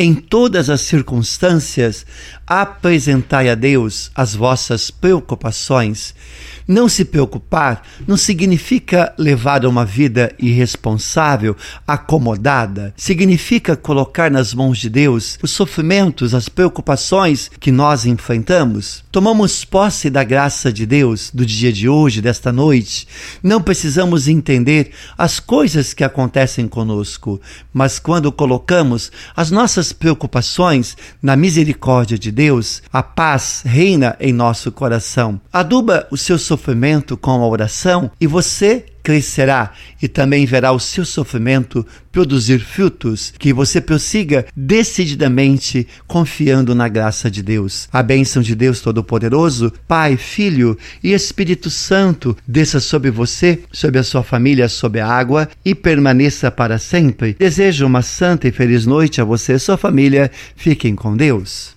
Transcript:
Em todas as circunstâncias, apresentai a Deus as vossas preocupações. Não se preocupar não significa levar uma vida irresponsável, acomodada. Significa colocar nas mãos de Deus os sofrimentos, as preocupações que nós enfrentamos. Tomamos posse da graça de Deus do dia de hoje, desta noite. Não precisamos entender as coisas que acontecem conosco, mas quando colocamos as nossas preocupações na misericórdia de Deus, a paz reina em nosso coração. Aduba o seu sofrimento com a oração e você crescerá e também verá o seu sofrimento produzir frutos, que você prossiga decididamente confiando na graça de Deus. A bênção de Deus Todo-Poderoso, Pai, Filho e Espírito Santo desça sobre você, sobre a sua família, sobre a água e permaneça para sempre. Desejo uma santa e feliz noite a você e sua família. Fiquem com Deus.